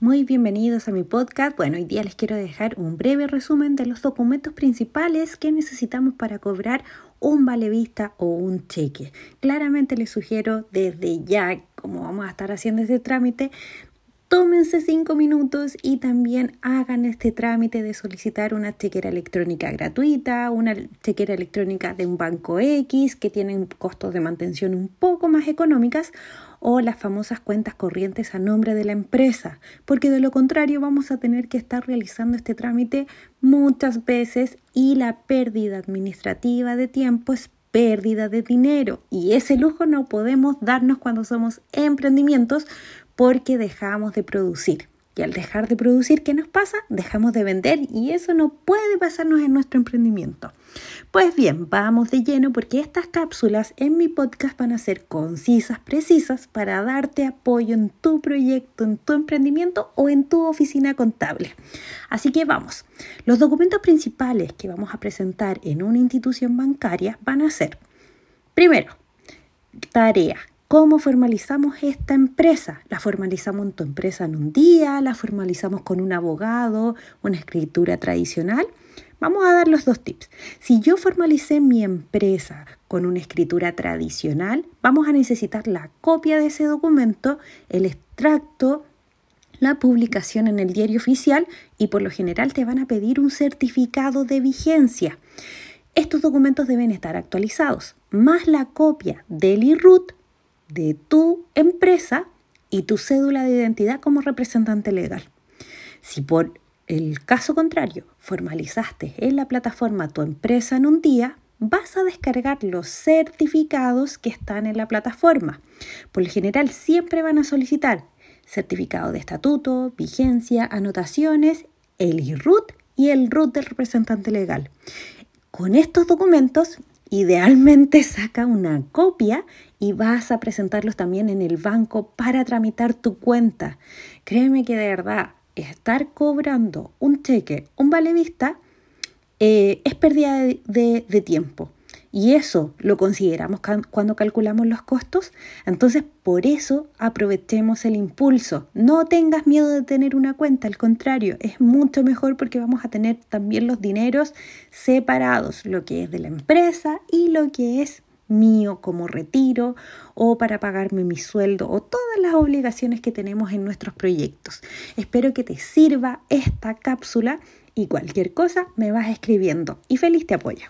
Muy bienvenidos a mi podcast. Bueno, hoy día les quiero dejar un breve resumen de los documentos principales que necesitamos para cobrar un vale vista o un cheque. Claramente les sugiero desde ya, como vamos a estar haciendo este trámite, tómense cinco minutos y también hagan este trámite de solicitar una chequera electrónica gratuita, una chequera electrónica de un banco X que tienen costos de mantención un poco más económicas o las famosas cuentas corrientes a nombre de la empresa, porque de lo contrario vamos a tener que estar realizando este trámite muchas veces y la pérdida administrativa de tiempo es pérdida de dinero. Y ese lujo no podemos darnos cuando somos emprendimientos porque dejamos de producir. Y al dejar de producir, ¿qué nos pasa? Dejamos de vender y eso no puede pasarnos en nuestro emprendimiento. Pues bien, vamos de lleno porque estas cápsulas en mi podcast van a ser concisas, precisas para darte apoyo en tu proyecto, en tu emprendimiento o en tu oficina contable. Así que vamos. Los documentos principales que vamos a presentar en una institución bancaria van a ser, primero, tarea ¿Cómo formalizamos esta empresa? ¿La formalizamos en tu empresa en un día? ¿La formalizamos con un abogado? ¿Una escritura tradicional? Vamos a dar los dos tips. Si yo formalicé mi empresa con una escritura tradicional, vamos a necesitar la copia de ese documento, el extracto, la publicación en el diario oficial y por lo general te van a pedir un certificado de vigencia. Estos documentos deben estar actualizados, más la copia del IRUT de tu empresa y tu cédula de identidad como representante legal. Si por el caso contrario formalizaste en la plataforma tu empresa en un día, vas a descargar los certificados que están en la plataforma. Por lo general siempre van a solicitar certificado de estatuto, vigencia, anotaciones, el IRUT y el RUT del representante legal. Con estos documentos Idealmente saca una copia y vas a presentarlos también en el banco para tramitar tu cuenta. Créeme que de verdad estar cobrando un cheque, un vale vista, eh, es pérdida de tiempo. Y eso lo consideramos cuando calculamos los costos. Entonces, por eso aprovechemos el impulso. No tengas miedo de tener una cuenta, al contrario, es mucho mejor porque vamos a tener también los dineros separados, lo que es de la empresa y lo que es mío como retiro o para pagarme mi sueldo o todas las obligaciones que tenemos en nuestros proyectos. Espero que te sirva esta cápsula y cualquier cosa me vas escribiendo y feliz te apoyo.